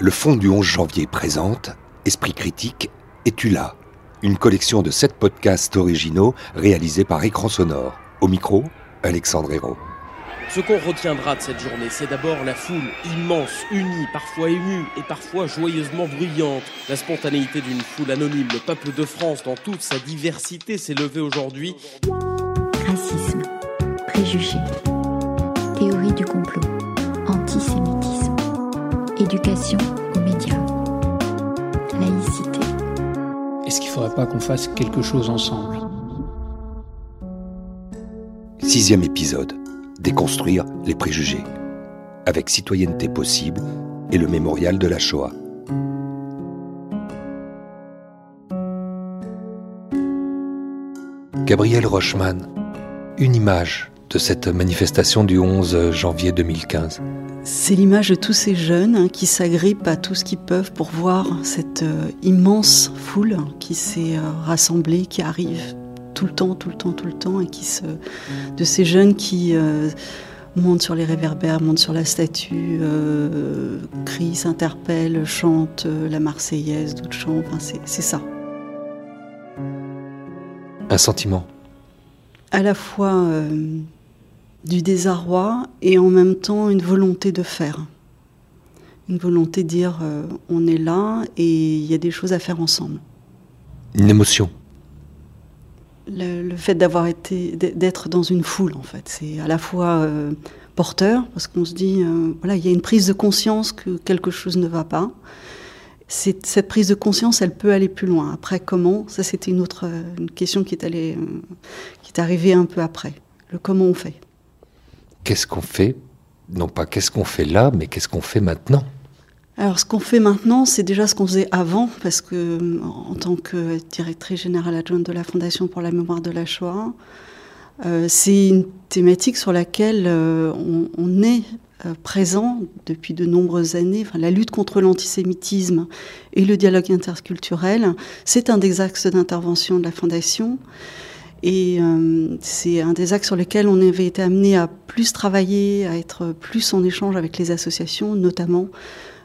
Le Fonds du 11 janvier présente Esprit critique, es-tu là Une collection de sept podcasts originaux réalisés par Écran Sonore. Au micro, Alexandre Hérault. Ce qu'on retiendra de cette journée, c'est d'abord la foule immense, unie, parfois émue et parfois joyeusement bruyante. La spontanéité d'une foule anonyme, le peuple de France dans toute sa diversité s'est levé aujourd'hui. Racisme, préjugés, théorie du complot, antisémitisme, éducation aux médias, laïcité. Est-ce qu'il ne faudrait pas qu'on fasse quelque chose ensemble? Sixième épisode. Déconstruire les préjugés. Avec Citoyenneté possible et le mémorial de la Shoah. Gabriel Rochman, une image de cette manifestation du 11 janvier 2015. C'est l'image de tous ces jeunes hein, qui s'agrippent à tout ce qu'ils peuvent pour voir cette euh, immense foule qui s'est euh, rassemblée, qui arrive tout le temps, tout le temps, tout le temps, et qui se, de ces jeunes qui euh, montent sur les réverbères, montent sur la statue, euh, crient, s'interpellent, chantent la Marseillaise, d'autres chants. Enfin, c'est, c'est ça. Un sentiment. À la fois euh, du désarroi et en même temps une volonté de faire. Une volonté de dire euh, on est là et il y a des choses à faire ensemble. Une émotion. le, le fait d'avoir été d'être dans une foule en fait c'est à la fois euh, porteur parce qu'on se dit euh, voilà il y a une prise de conscience que quelque chose ne va pas c'est cette prise de conscience elle peut aller plus loin après comment? Ça c'était une autre une question qui est allée qui est arrivée un peu après le comment on fait Qu'est-ce qu'on fait Non pas qu'est-ce qu'on fait là, mais qu'est-ce qu'on fait maintenant Alors, ce qu'on fait maintenant, c'est déjà ce qu'on faisait avant, parce que, en tant que directrice générale adjointe de la Fondation pour la mémoire de la Shoah, euh, c'est une thématique sur laquelle euh, on, est euh, présent depuis de nombreuses années. La lutte contre l'antisémitisme et le dialogue interculturel, c'est un des axes d'intervention de la Fondation. Et euh, c'est un des axes sur lesquels on avait été amené à plus travailler, à être plus en échange avec les associations, notamment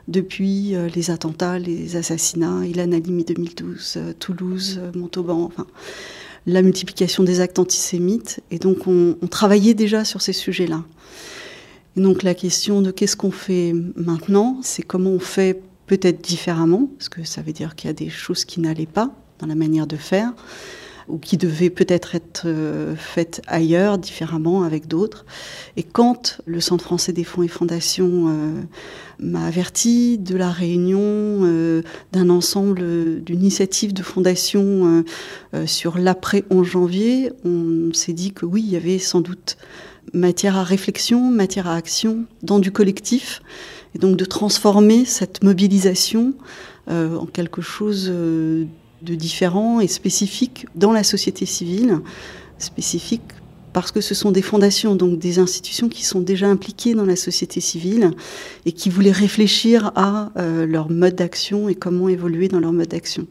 depuis euh, les attentats, les assassinats, Ilan Halimi 2012, euh, Toulouse, Montauban, enfin, la multiplication des actes antisémites. Et donc on, on travaillait déjà sur ces sujets-là. Et donc la question de qu'est-ce qu'on fait maintenant, c'est comment on fait peut-être différemment, parce que ça veut dire qu'il y a des choses qui n'allaient pas dans la manière de faire ou qui devaient peut-être être euh, faites ailleurs, différemment, avec d'autres. Et quand le Centre français des fonds et fondations euh, m'a averti de la réunion euh, d'un ensemble euh, d'initiatives de fondations euh, sur l'après 11 janvier, on s'est dit que oui, il y avait sans doute matière à réflexion, matière à action dans du collectif, et donc de transformer cette mobilisation en quelque chose euh, de différent et spécifique dans la société civile, spécifique parce que ce sont des fondations, donc des institutions qui sont déjà impliquées dans la société civile et qui voulaient réfléchir à euh, leur mode d'action et comment évoluer dans leur mode d'action.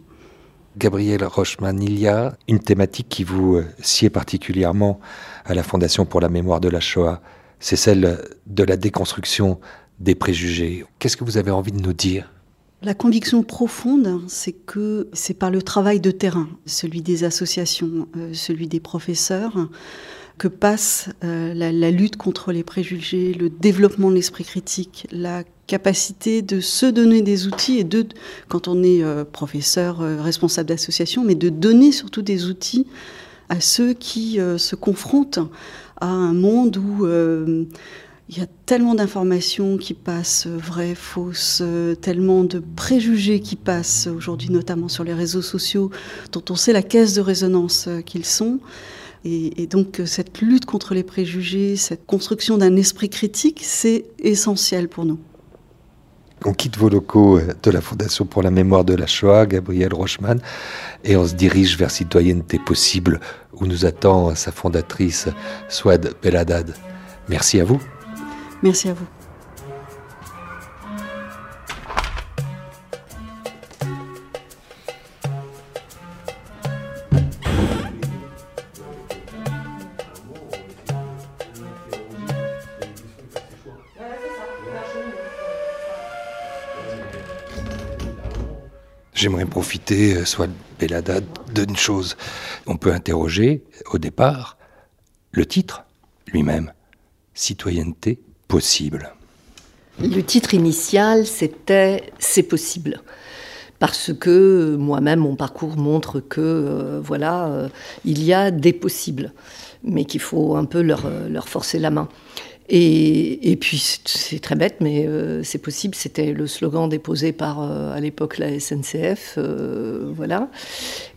Gabriel Rochman, il y a une thématique qui vous euh, sied particulièrement à la Fondation pour la mémoire de la Shoah. C'est celle de la déconstruction des préjugés. Qu'est-ce que vous avez envie de nous dire? La conviction profonde, c'est que c'est par le travail de terrain, celui des associations, euh, celui des professeurs, que passe euh, la, lutte contre les préjugés, le développement de l'esprit critique, la capacité de se donner des outils et de, quand on est euh, professeur, responsable d'association, mais de donner surtout des outils à ceux qui se confrontent à un monde où il y a tellement d'informations qui passent, euh, vraies, fausses, euh, tellement de préjugés qui passent aujourd'hui, notamment sur les réseaux sociaux, dont on sait la caisse de résonance euh, qu'ils sont. Et, donc cette lutte contre les préjugés, cette construction d'un esprit critique, c'est essentiel pour nous. On quitte vos locaux de la Fondation pour la mémoire de la Shoah, Gabriel Rochman, et on se dirige vers Citoyenneté possible, où nous attend sa fondatrice, Swad Beladad. Merci à vous. Merci à vous. J'aimerais profiter, euh, soit Bellada, d'une chose. On peut interroger, au départ, le titre lui-même. Citoyenneté Le titre initial, c'était C'est possible. Parce que moi-même, mon parcours montre que, euh, voilà, euh, il y a des possibles, mais qu'il faut un peu leur, leur forcer la main. Et, puis, c'est très bête, mais euh, c'est possible. C'était le slogan déposé par, euh, à l'époque, la SNCF. Euh, voilà.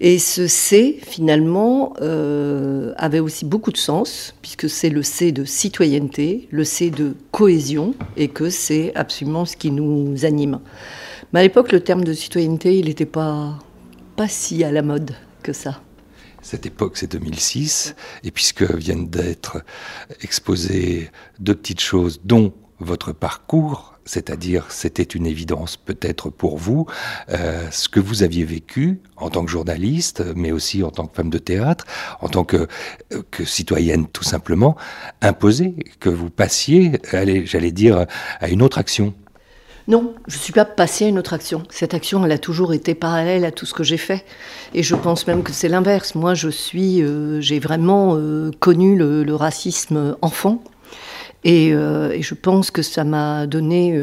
Et ce C, finalement, avait aussi beaucoup de sens, puisque c'est le C de citoyenneté, le C de cohésion, et que c'est absolument ce qui nous anime. Mais à l'époque, le terme de citoyenneté, il n'était pas, pas si à la mode que ça. Cette époque, c'est 2006, et puisque viennent d'être exposées deux petites choses, dont votre parcours, c'est-à-dire c'était une évidence peut-être pour vous, euh, ce que vous aviez vécu en tant que journaliste, mais aussi en tant que femme de théâtre, en tant que, que citoyenne tout simplement, imposé que vous passiez, j'allais dire, à une autre action. Non, je ne suis pas passée à une autre action. Cette action, elle a toujours été parallèle à tout ce que j'ai fait. Et je pense même que c'est l'inverse. Moi, je suis, euh, j'ai vraiment euh, connu le, racisme enfant. Et, euh, et, je pense que ça m'a donné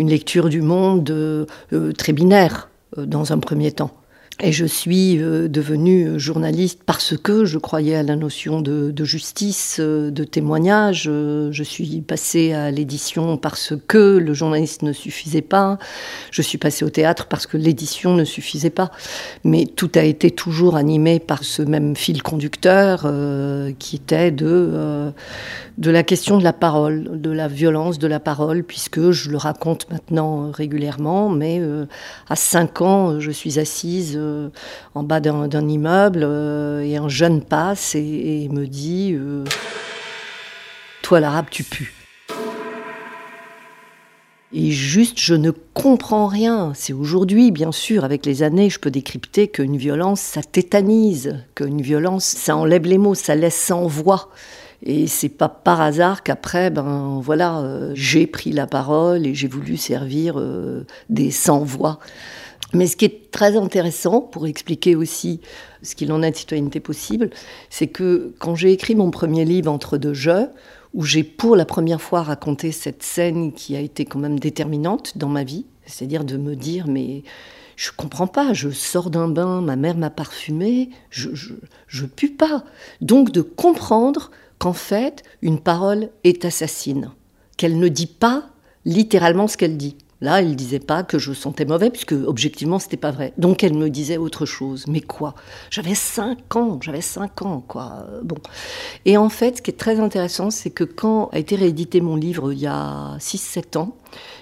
une lecture du monde très binaire dans un premier temps. Et je suis euh, devenue journaliste parce que je croyais à la notion de, justice, euh, de témoignage. Euh, je suis passée à l'édition parce que le journaliste ne suffisait pas. Je suis passée au théâtre parce que l'édition ne suffisait pas. Mais tout a été toujours animé par ce même fil conducteur qui était de, la question de la parole, de la violence de la parole, puisque je le raconte maintenant régulièrement, mais à 5 ans, je suis assise en bas d'un immeuble euh, et un jeune passe et, me dit euh, Toi, l'arabe, tu pues. Et juste, je ne comprends rien. C'est aujourd'hui, bien sûr, avec les années, je peux décrypter qu'une violence, ça tétanise, qu'une violence, ça enlève les mots, ça laisse sans voix. Et c'est pas par hasard qu'après, ben voilà, j'ai pris la parole et j'ai voulu servir des sans-voix. Mais ce qui est très intéressant pour expliquer aussi ce qu'il en est de citoyenneté possible, c'est que quand j'ai écrit mon premier livre Entre deux jeux, où j'ai pour la première fois raconté cette scène qui a été quand même déterminante dans ma vie, c'est-à-dire de me dire mais je comprends pas, je sors d'un bain, ma mère m'a parfumé, je, je, je pue pas. Donc de comprendre qu'en fait une parole est assassine, qu'elle ne dit pas littéralement ce qu'elle dit. Là, elle disait pas que je sentais mauvais, puisque objectivement, c'était pas vrai. Donc, elle me disait autre chose. Mais quoi? J'avais 5 ans, j'avais 5 ans, quoi. Bon. Et en fait, ce qui est très intéressant, c'est que quand a été réédité mon livre il y a 6-7 ans,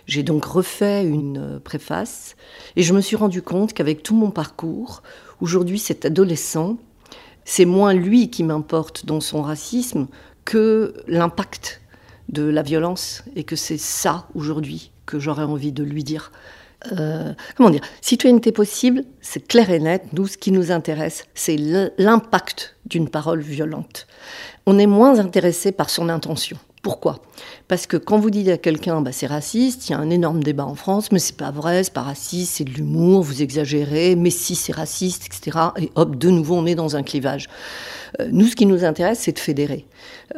j'ai donc refait une préface et je me suis rendu compte qu'avec tout mon parcours, aujourd'hui, cet adolescent, c'est moins lui qui m'importe dans son racisme que l'impact de la violence et que c'est ça aujourd'hui que j'aurais envie de lui dire. Euh, comment dire? Citoyenneté possible, c'est clair et net. Nous, ce qui nous intéresse, c'est l'impact d'une parole violente. On est moins intéressé par son intention. Pourquoi? Parce que quand vous dites à quelqu'un bah, c'est raciste, il y a un énorme débat en France, mais c'est pas vrai, c'est pas raciste, c'est de l'humour, vous exagérez, mais si c'est raciste, etc. Et hop, de nouveau, on est dans un clivage. Euh, nous, ce qui nous intéresse, c'est de fédérer.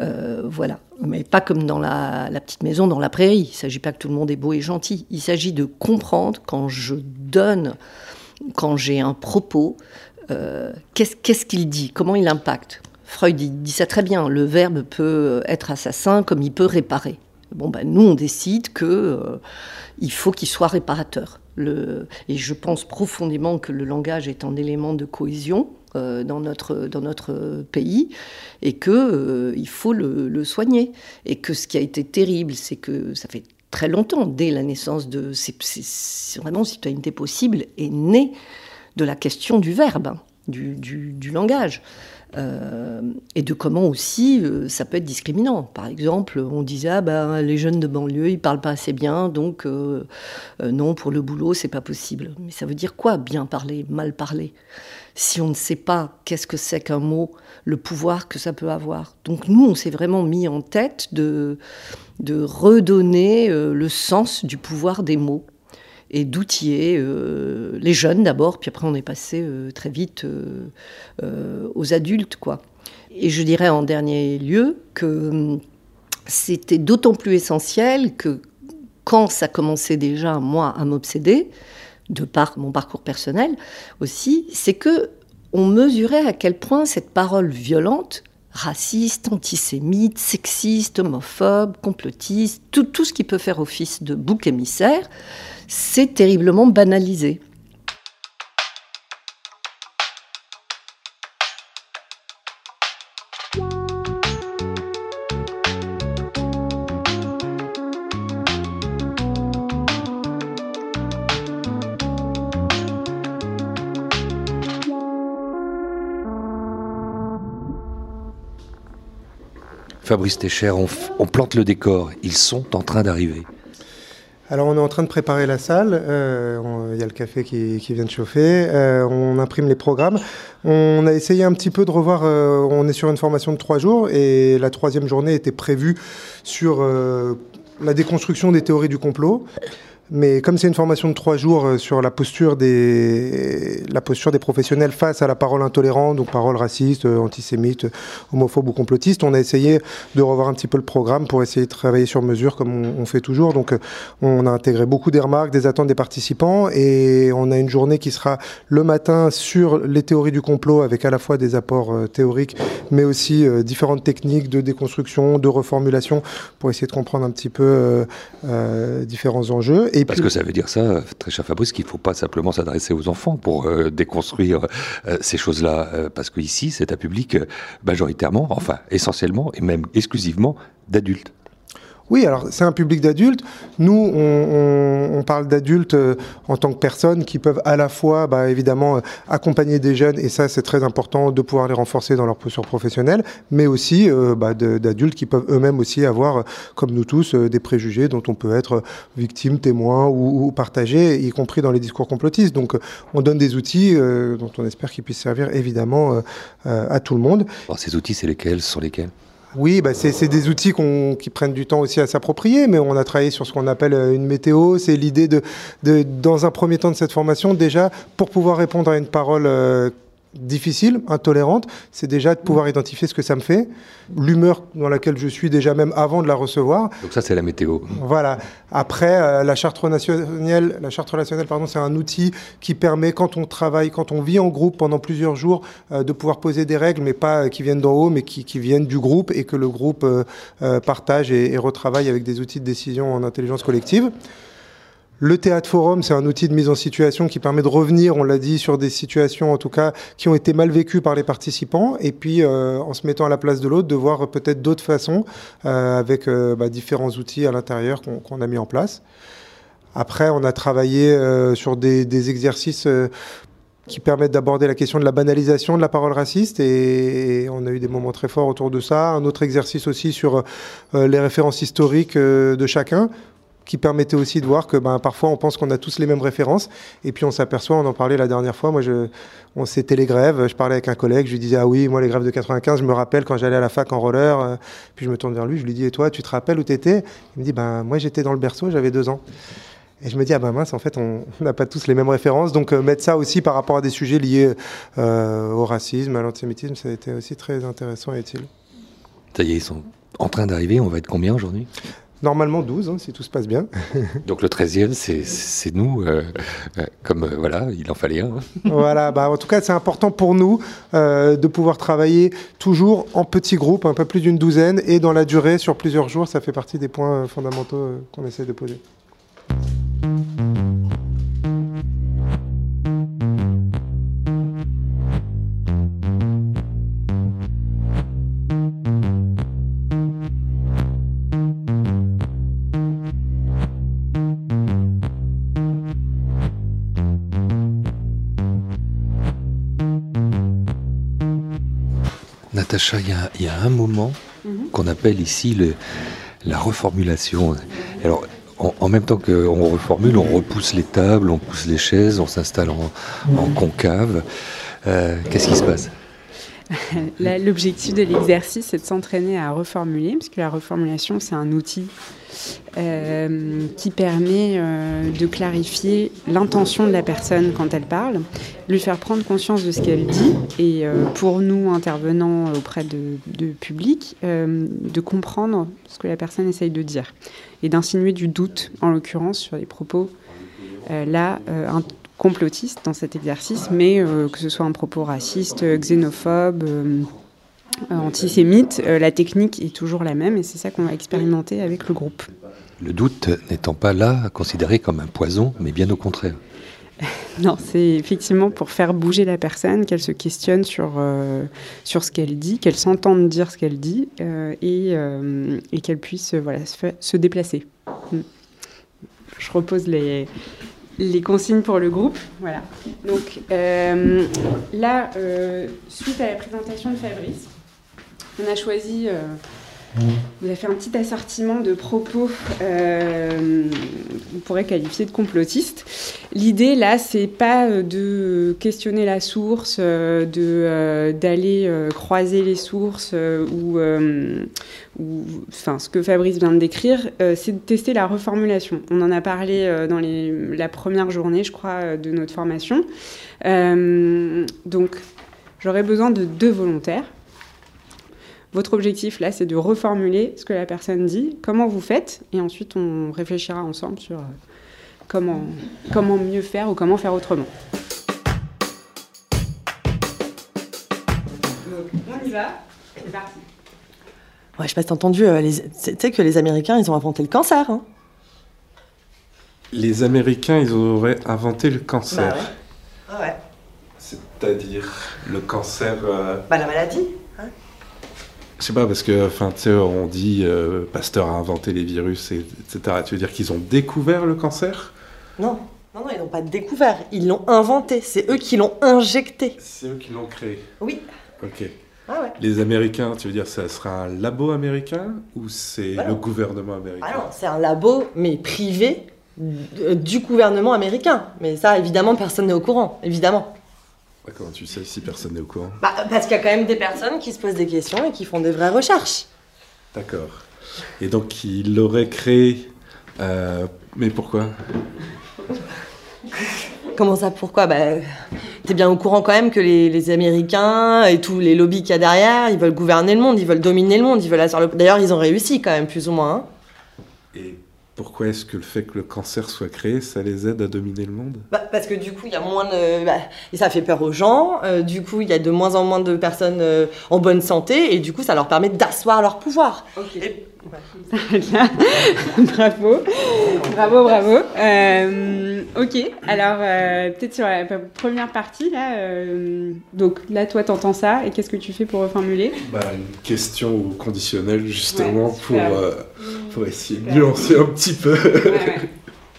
Euh, voilà. Mais pas comme dans la, petite maison, dans la prairie. Il ne s'agit pas que tout le monde est beau et gentil. Il s'agit de comprendre quand je donne, quand j'ai un propos, euh, qu'est-ce qu'il dit, comment il impacte. Freud dit, ça très bien, le verbe peut être assassin comme il peut réparer. Bon, ben, nous, on décide que il faut qu'il soit réparateur. Et je pense profondément que le langage est un élément de cohésion euh, dans, notre, dans notre pays et qu'il euh, il faut le, soigner. Et que ce qui a été terrible, c'est que ça fait très longtemps, dès la naissance de. C'est vraiment citoyenneté possible, est né de la question du verbe, hein, du, du, langage. Euh, et de comment aussi ça peut être discriminant. Par exemple, on disait ah ben, les jeunes de banlieue ils parlent pas assez bien, donc non pour le boulot c'est pas possible. Mais ça veut dire quoi bien parler, mal parler si on ne sait pas qu'est-ce que c'est qu'un mot, le pouvoir que ça peut avoir? Donc nous, on s'est vraiment mis en tête de, de redonner euh, le sens du pouvoir des mots. Et d'outiller euh, les jeunes d'abord, puis après on est passé très vite aux adultes. quoi. Et je dirais en dernier lieu que hum, c'était d'autant plus essentiel que quand ça commençait déjà, moi, à m'obséder, de par mon parcours personnel aussi, c'est que on mesurait à quel point cette parole violente, raciste, antisémite, sexiste, homophobe, complotiste, tout ce qui peut faire office de bouc émissaire, c'est terriblement banalisé. Fabrice Técher, on, plante le décor. Ils sont en train d'arriver. Alors on est en train de préparer la salle, euh, il y a le café qui, vient de chauffer, euh, on imprime les programmes. On a essayé un petit peu de revoir, euh, on est sur une formation de trois jours et la troisième journée était prévue sur la déconstruction des théories du complot. Mais comme c'est une formation de trois jours euh, sur la posture des, la posture des professionnels face à la parole intolérante, donc parole raciste, euh, antisémite, homophobe ou complotiste, on a essayé de revoir un petit peu le programme pour essayer de travailler sur mesure comme on, fait toujours. Donc euh, on a intégré beaucoup des remarques, des attentes des participants et on a une journée qui sera le matin sur les théories du complot avec à la fois des apports théoriques mais aussi différentes techniques de déconstruction, de reformulation pour essayer de comprendre un petit peu différents enjeux. Parce que ça veut dire ça, très cher Fabrice, qu'il ne faut pas simplement s'adresser aux enfants pour euh, déconstruire euh, ces choses-là. Euh, parce qu'ici, c'est un public majoritairement, enfin essentiellement et même exclusivement d'adultes. Oui, alors c'est un public d'adultes. Nous, on, parle d'adultes euh, en tant que personnes qui peuvent à la fois, bah, évidemment, euh, accompagner des jeunes, et ça c'est très important de pouvoir les renforcer dans leur posture professionnelle, mais aussi euh, bah, d'adultes qui peuvent eux-mêmes aussi avoir, comme nous tous, des préjugés dont on peut être victime, témoin ou, ou partagé, y compris dans les discours complotistes. Donc on donne des outils dont on espère qu'ils puissent servir évidemment à tout le monde. ces outils, c'est lesquels Ce lesquels? Oui, bah c'est des outils qui prennent du temps aussi à s'approprier, mais on a travaillé sur ce qu'on appelle euh, une météo. C'est l'idée de, dans un premier temps de cette formation, déjà, pour pouvoir répondre à une parole euh, difficile, intolérante, c'est déjà de pouvoir identifier ce que ça me fait, l'humeur dans laquelle je suis déjà même avant de la recevoir. Donc ça c'est la météo. Voilà. Après euh, la charte relationnelle, la charte relationnelle pardon, c'est un outil qui permet quand on travaille, quand on vit en groupe pendant plusieurs jours, euh, de pouvoir poser des règles, mais pas qui viennent d'en haut, mais qui, viennent du groupe et que le groupe euh, partage et retravaille avec des outils de décision en intelligence collective. Le théâtre forum, c'est un outil de mise en situation qui permet de revenir, on l'a dit, sur des situations en tout cas qui ont été mal vécues par les participants, et puis euh, en se mettant à la place de l'autre, de voir peut-être d'autres façons euh, avec euh, bah, différents outils à l'intérieur qu'on a mis en place. Après, on a travaillé sur des, exercices qui permettent d'aborder la question de la banalisation de la parole raciste et, on a eu des moments très forts autour de ça. Un autre exercice aussi sur les références historiques de chacun qui permettait aussi de voir que ben, parfois on pense qu'on a tous les mêmes références et puis on s'aperçoit, on en parlait la dernière fois, moi on c'était les grèves, je parlais avec un collègue, je lui disais ah oui moi les grèves de 95 je me rappelle quand j'allais à la fac en roller, euh, puis je me tourne vers lui, je lui dis et toi tu te rappelles où t'étais? Il me dit ben moi j'étais dans le berceau, j'avais deux ans. Et je me dis, ah ben mince, en fait, on n'a pas tous les mêmes références. Donc, euh, mettre ça aussi par rapport à des sujets liés euh, au racisme, à l'antisémitisme, ça a été aussi très intéressant et utile. Ça y est, ils sont en train d'arriver. On va être combien aujourd'hui? Normalement 12, hein, si tout se passe bien. Donc le 13e, c'est nous, euh, euh, comme euh, voilà, il en fallait un. voilà, bah, en tout cas, c'est important pour nous de pouvoir travailler toujours en petits groupes, un peu plus d'une douzaine, et dans la durée, sur plusieurs jours, ça fait partie des points fondamentaux qu'on essaie de poser. Natacha, il y, a un moment mhm. qu'on appelle ici la reformulation. Alors, en, même temps qu'on reformule, on repousse les tables, on pousse les chaises, on s'installe en, concave. Euh, qu'est-ce qui se passe? L'objectif de l'exercice, c'est de s'entraîner à reformuler, puisque la reformulation, c'est un outil euh, qui permet euh, de clarifier l'intention de la personne quand elle parle, lui faire prendre conscience de ce qu'elle dit, et euh, pour nous, intervenants auprès de, public, de comprendre ce que la personne essaye de dire, et d'insinuer du doute, en l'occurrence, sur les propos là un, complotistes dans cet exercice, mais que ce soit un propos raciste, xénophobe, antisémite, la technique est toujours la même et c'est ça qu'on va expérimenter avec le groupe. Le doute n'étant pas là considéré comme un poison, mais bien au contraire. Non, c'est effectivement pour faire bouger la personne, qu'elle se questionne sur, euh, sur ce qu'elle dit, qu'elle s'entende dire ce qu'elle dit et, et qu'elle puisse voilà, se, déplacer. Mm. Je repose les, les consignes pour le groupe. Voilà. Donc là, suite à la présentation de Fabrice, on a choisi, euh, vous avez fait un petit assortiment de propos euh, on pourrait qualifier de complotistes. L'idée là, c'est pas euh, de questionner la source, de d'aller croiser les sources ou, enfin, ce que Fabrice vient de décrire, c'est de tester la reformulation. On en a parlé dans la première journée, je crois, de notre formation. donc, j'aurais besoin de deux volontaires. Votre objectif, là, c'est de reformuler ce que la personne dit, comment vous faites, et ensuite on réfléchira ensemble sur euh, comment, comment mieux faire ou comment faire autrement. on y va, c'est parti. Ouais, je sais pas si t'as entendu, euh, tu sais que les Américains, ils ont inventé le cancer. Hein les Américains, ils auraient inventé le cancer. Bah Ah ouais. C'est-à-dire le cancer. Euh, bah la maladie. Je sais pas, parce que, enfin, tu sais, on dit euh, Pasteur a inventé les virus, etc. Tu veux dire qu'ils ont découvert le cancer? Non, non, non, ils n'ont pas découvert, ils l'ont inventé. C'est eux qui l'ont injecté. C'est eux qui l'ont créé Oui. Ok. Ah ouais. Les Américains, tu veux dire, ça sera un labo américain ou c'est le gouvernement américain? Ah non, c'est un labo, mais privé du gouvernement américain. Mais ça, évidemment, personne n'est au courant, évidemment. Comment tu sais si personne n'est au courant bah, Parce qu'il y a quand même des personnes qui se posent des questions et qui font des vraies recherches. D'accord. Et donc il l'aurait créé. Euh, mais pourquoi? Comment ça, pourquoi? Bah, T'es bien au courant quand même que les, Américains et tous les lobbies qu'il y a derrière, ils veulent gouverner le monde, ils veulent dominer le monde, ils veulent D'ailleurs, ils ont réussi quand même, plus ou moins. Hein. Et pourquoi est-ce que le fait que le cancer soit créé, ça les aide à dominer le monde? Bah, Parce que du coup, il y a moins de... Bah, et ça fait peur aux gens. Euh, du coup, il y a de moins en moins de personnes euh, en bonne santé. Et du coup, ça leur permet d'asseoir leur pouvoir. Bravo. Bravo, bravo. Euh, ok, alors peut-être sur la première partie, là, donc là, toi, t'entends ça, et qu'est-ce que tu fais pour reformuler bah, Une question conditionnelle, justement, pour, pour essayer de nuancer un petit peu.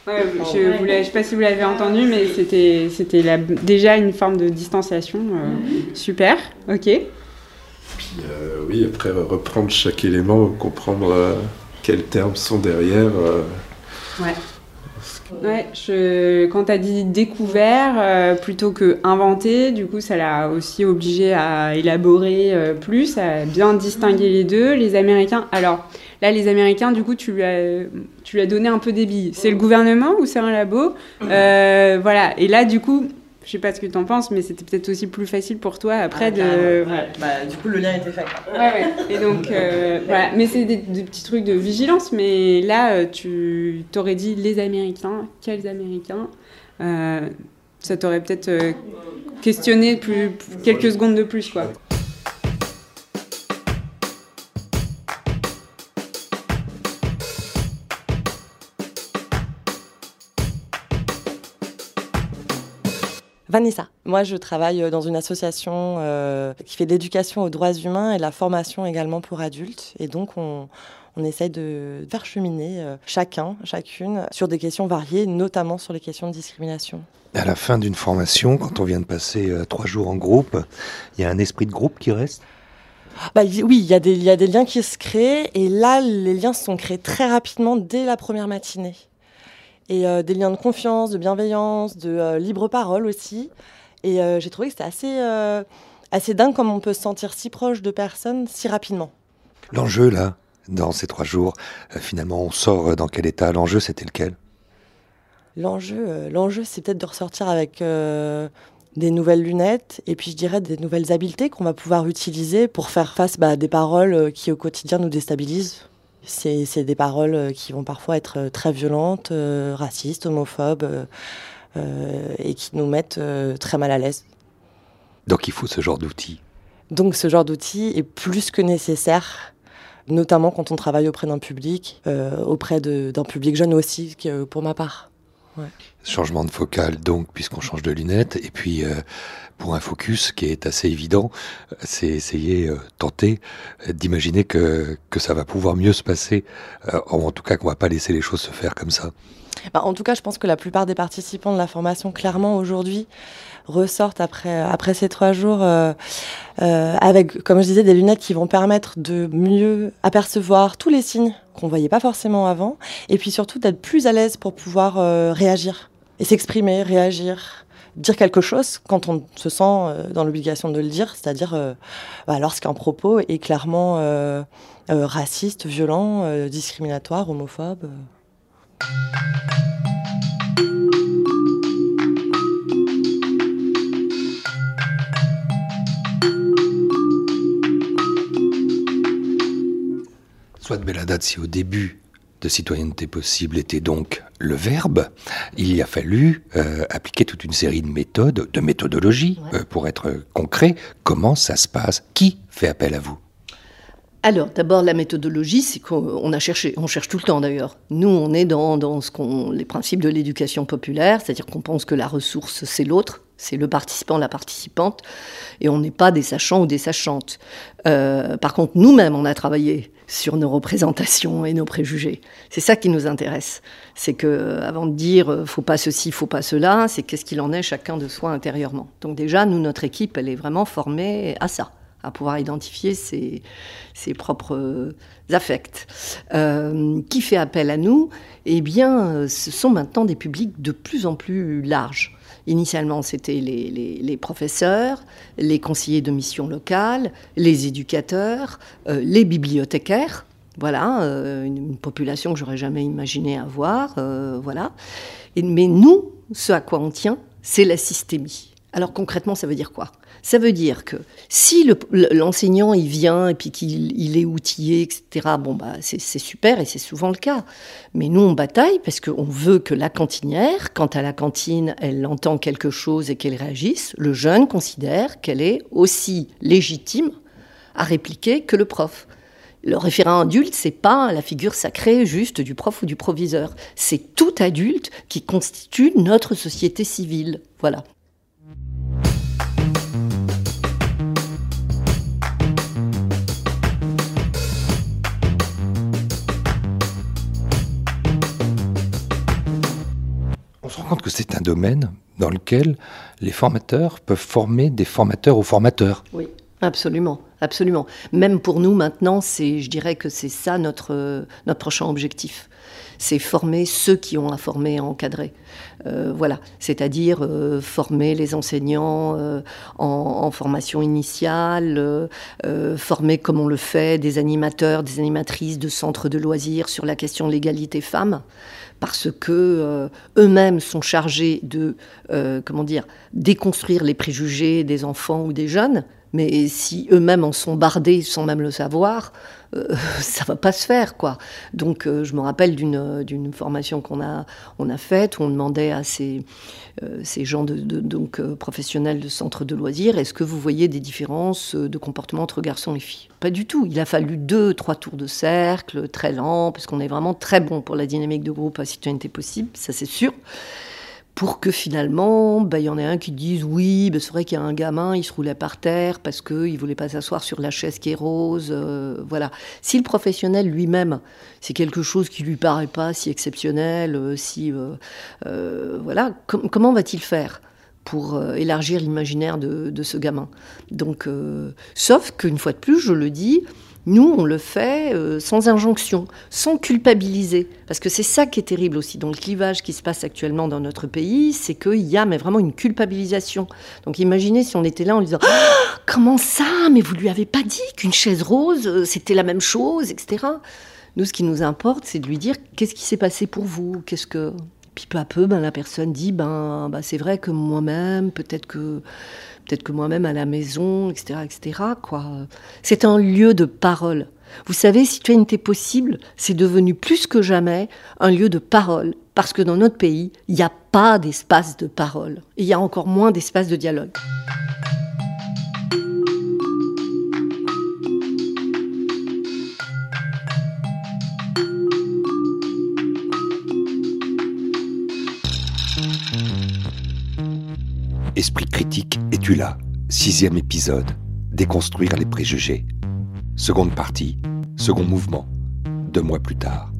Ouais, je ne sais pas si vous l'avez entendu, mais c'était, c'était déjà une forme de distanciation. Euh, super, ok. Euh, oui, après reprendre chaque élément, comprendre euh, quels termes sont derrière. ouais. Ouais, je, quand tu as dit découvert plutôt que inventé, du coup, ça l'a aussi obligé à élaborer plus, à bien distinguer les deux. Les Américains, alors, Là, les Américains, du coup, tu lui as, tu lui as donné un peu des billes. C'est le gouvernement ou c'est un labo? Euh, Voilà. Et là, du coup, je sais pas ce que tu en penses, mais c'était peut-être aussi plus facile pour toi après ah, de. Bah, du coup, le lien était fait. Ouais, ouais. Et donc, euh, voilà. Mais c'est des, petits trucs de vigilance. Mais là, euh, tu t'aurais dit les Américains. Quels Américains Ça t'aurait peut-être questionné plus, quelques secondes de plus, quoi. Vanessa, moi je travaille euh, dans une association euh, qui fait de l'éducation aux droits humains et de la formation également pour adultes. Et donc on, essaye de faire cheminer euh, chacun, chacune sur des questions variées, notamment sur les questions de discrimination. À la fin d'une formation, quand on vient de passer trois jours en groupe, il y a un esprit de groupe qui reste? Bah, oui, il y, a des, il y a des liens qui se créent et là, les liens se sont créés très rapidement dès la première matinée et euh, des liens de confiance, de bienveillance, de euh, libre parole aussi. Et euh, j'ai trouvé que c'était assez, assez dingue comme on peut se sentir si proche de personnes si rapidement. L'enjeu, là, dans ces trois jours, finalement, on sort dans quel état? L'enjeu, c'était lequel? L'enjeu, l'enjeu, c'est peut-être de ressortir avec des nouvelles lunettes et puis je dirais des nouvelles habiletés qu'on va pouvoir utiliser pour faire face bah, à des paroles qui au quotidien nous déstabilisent. C'est, des paroles qui vont parfois être très violentes, racistes, homophobes et qui nous mettent très mal à l'aise. Donc il faut ce genre d'outils. Donc ce genre d'outils est plus que nécessaire, notamment quand on travaille auprès d'un public, euh, auprès d'un public jeune aussi, pour ma part. Changement de focale, donc, puisqu'on change de lunettes. Et puis, euh, pour un focus qui est assez évident, c'est essayer, euh, tenter d'imaginer que, que ça va pouvoir mieux se passer, en tout cas qu'on va pas laisser les choses se faire comme ça. Bah, en tout cas, je pense que la plupart des participants de la formation, clairement, aujourd'hui, ressortent après, après ces trois jours euh, euh, avec, comme je disais, des lunettes qui vont permettre de mieux apercevoir tous les signes qu'on voyait pas forcément avant, et puis surtout d'être plus à l'aise pour pouvoir euh, réagir et s'exprimer, réagir, dire quelque chose quand on se sent dans l'obligation de le dire, c'est-à-dire bah, lorsqu'un propos est clairement raciste, violent, discriminatoire, homophobe. Soit Belladad, si au début de citoyenneté possible était donc le verbe, il y a fallu euh, appliquer toute une série de méthodes, de méthodologies, euh, pour être concret. Comment ça se passe? Qui fait appel à vous? Alors, d'abord, la méthodologie, c'est qu'on a cherché, on cherche tout le temps d'ailleurs. Nous, on est dans, dans ce qu'on, les principes de l'éducation populaire, c'est-à-dire qu'on pense que la ressource, c'est l'autre, c'est le participant, la participante, et on n'est pas des sachants ou des sachantes. Euh, par contre, nous-mêmes, on a travaillé sur nos représentations et nos préjugés. C'est ça qui nous intéresse. C'est que, euh, avant de dire euh, faut pas ceci, faut pas cela, c'est qu'est-ce qu'il en est chacun de soi intérieurement. Donc déjà, nous, notre équipe, elle est vraiment formée à ça à pouvoir identifier ses, propres affects. qui fait appel à nous? Eh bien, ce sont maintenant des publics de plus en plus larges. Initialement, c'était les, professeurs, les conseillers de mission locale, les éducateurs, euh, les bibliothécaires. Voilà, euh, une, population que j'aurais jamais imaginé avoir. Euh, voilà. mais nous, ce à quoi on tient, c'est la systémie. Alors concrètement, ça veut dire quoi? Ça veut dire que si l'enseignant il vient et puis qu'il est outillé, etc. Bon bah c'est super et c'est souvent le cas. Mais nous on bataille parce qu'on veut que la cantinière, quand à la cantine elle entend quelque chose et qu'elle réagisse, le jeune considère qu'elle est aussi légitime à répliquer que le prof. Le référent adulte, c'est pas la figure sacrée juste du prof ou du proviseur. C'est tout adulte qui constitue notre société civile. Voilà. Que c'est un domaine dans lequel les formateurs peuvent former des formateurs aux formateurs. Oui, absolument, absolument. Même pour nous maintenant, c'est, je dirais que c'est ça notre, notre prochain objectif. C'est former ceux qui ont à former et à encadrer. Euh, voilà, c'est-à-dire euh, former les enseignants euh, en, en, formation initiale, former comme on le fait des animateurs, des animatrices de centres de loisirs sur la question de l'égalité femmes parce que euh, eux-mêmes sont chargés de, euh, comment dire, déconstruire les préjugés des enfants ou des jeunes. Mais si eux-mêmes en sont bardés sans même le savoir, euh, ça va pas se faire, quoi. Donc, je me rappelle d'une formation qu'on a, on a faite où on demandait à ces, ces gens de, donc, professionnels de centres de loisirs est-ce que vous voyez des différences de comportement entre garçons et filles? Pas du tout. Il a fallu deux, trois tours de cercle, très lent, parce qu'on est vraiment très bon pour la dynamique de groupe à citoyenneté possible, ça c'est sûr. Pour que finalement, bah, il y en ait un qui dise oui, bah, c'est vrai qu'il y a un gamin, il se roulait par terre parce qu'il ne voulait pas s'asseoir sur la chaise qui est rose. Euh, voilà. Si le professionnel lui-même, c'est quelque chose qui lui paraît pas si exceptionnel, euh, si. Euh, voilà, comment va-t-il faire pour élargir l'imaginaire de, ce gamin? Donc, sauf qu'une fois de plus, je le dis, nous, on le fait euh, sans injonction, sans culpabiliser. Parce que c'est ça qui est terrible aussi dans le clivage qui se passe actuellement dans notre pays, c'est qu'il y a mais vraiment une culpabilisation. Donc imaginez si on était là en disant ah, Comment ça? Mais vous lui avez pas dit qu'une chaise rose, c'était la même chose, etc. Nous, ce qui nous importe, c'est de lui dire Qu'est-ce qui s'est passé pour vous? Qu'est-ce que. Puis peu à peu, ben, la personne dit ben, ben c'est vrai que moi-même, peut-être que peut-être que moi-même à la maison, etc., etc. Quoi. C'est un lieu de parole. Vous savez, citoyenneté possible, c'est devenu plus que jamais un lieu de parole, parce que dans notre pays, il n'y a pas d'espace de parole, il y a encore moins d'espace de dialogue. Esprit critique, es-tu là Sixième épisode. Déconstruire les préjugés. Seconde partie, second mouvement. Deux mois plus tard.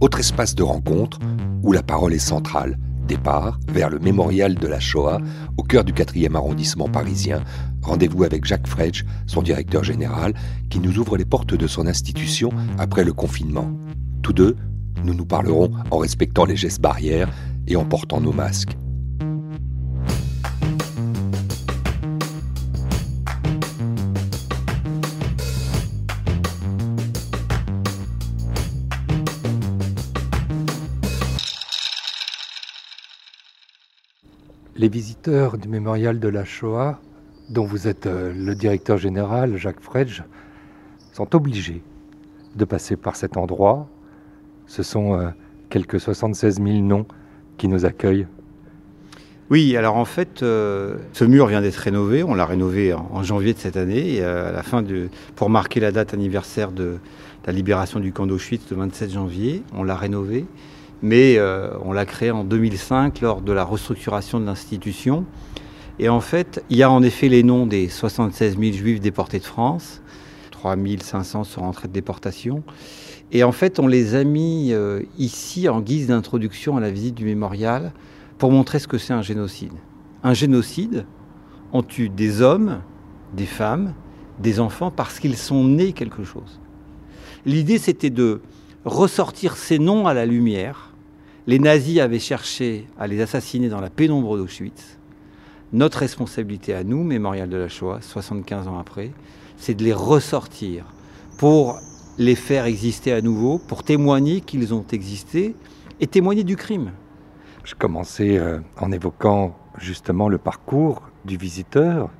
Autre espace de rencontre où la parole est centrale. Départ vers le mémorial de la Shoah, au cœur du 4e arrondissement parisien. Rendez-vous avec Jacques Fredge, son directeur général, qui nous ouvre les portes de son institution après le confinement. Tous deux, nous nous parlerons en respectant les gestes barrières et en portant nos masques. Les visiteurs du mémorial de la Shoah, dont vous êtes euh, le directeur général, Jacques Fredge, sont obligés de passer par cet endroit. Ce sont euh, quelques 76 000 noms qui nous accueillent. Oui, alors en fait, euh, ce mur vient d'être rénové. On l'a rénové en, janvier de cette année, à la fin pour marquer la date anniversaire de la libération du camp d'Auschwitz, le 27 janvier. On l'a rénové mais euh, on l'a créé en 2005 lors de la restructuration de l'institution. Et en fait, il y a en effet les noms des 76 000 juifs déportés de France, 3 500 sont rentrés de déportation. Et en fait, on les a mis euh, ici en guise d'introduction à la visite du mémorial pour montrer ce que c'est un génocide. Un génocide, on tue des hommes, des femmes, des enfants parce qu'ils sont nés quelque chose. L'idée, c'était de ressortir ces noms à la lumière les nazis avaient cherché à les assassiner dans la pénombre d'Auschwitz. Notre responsabilité à nous, Mémorial de la Shoah, 75 ans après, c'est de les ressortir pour les faire exister à nouveau, pour témoigner qu'ils ont existé et témoigner du crime. Je commençais euh, en évoquant justement le parcours du visiteur.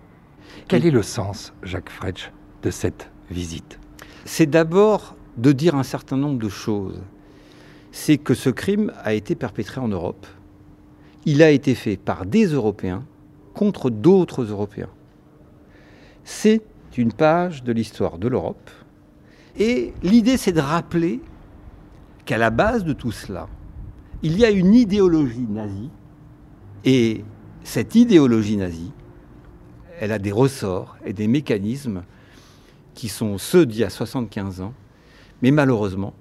Quel est le sens, Jacques Fretsch, de cette visite? C'est d'abord de dire un certain nombre de choses c'est que ce crime a été perpétré en Europe. Il a été fait par des Européens contre d'autres Européens. C'est une page de l'histoire de l'Europe. Et l'idée, c'est de rappeler qu'à la base de tout cela, il y a une idéologie nazie. Et cette idéologie nazie, elle a des ressorts et des mécanismes qui sont ceux d'il y a 75 ans. Mais malheureusement,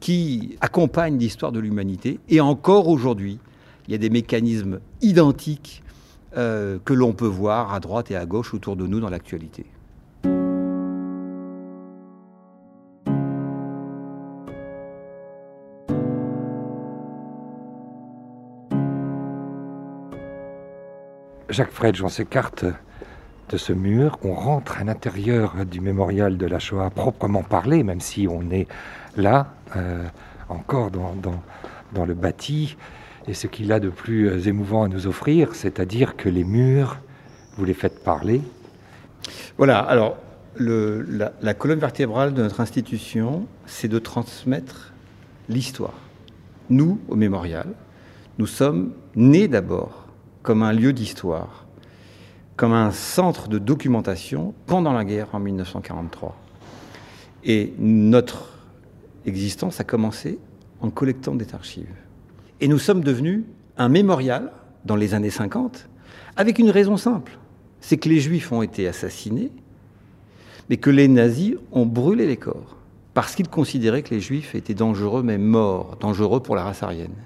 qui accompagne l'histoire de l'humanité. Et encore aujourd'hui, il y a des mécanismes identiques euh, que l'on peut voir à droite et à gauche autour de nous dans l'actualité. Jacques Fred, on s'écarte de ce mur, on rentre à l'intérieur du mémorial de la Shoah proprement parlé, même si on est là, euh, encore dans, le bâti, et ce qu'il a de plus euh, émouvant à nous offrir, c'est-à-dire que les murs, vous les faites parler. Voilà, alors la, colonne vertébrale de notre institution, c'est de transmettre l'histoire. Nous, au mémorial, nous sommes nés d'abord comme un lieu d'histoire, comme un centre de documentation pendant la guerre en 1943. Et notre existence a commencé en collectant des archives. Et nous sommes devenus un mémorial dans les années 50 avec une raison simple. C'est que les juifs ont été assassinés, mais que les nazis ont brûlé les corps parce qu'ils considéraient que les juifs étaient dangereux, même morts, dangereux pour la race aryenne.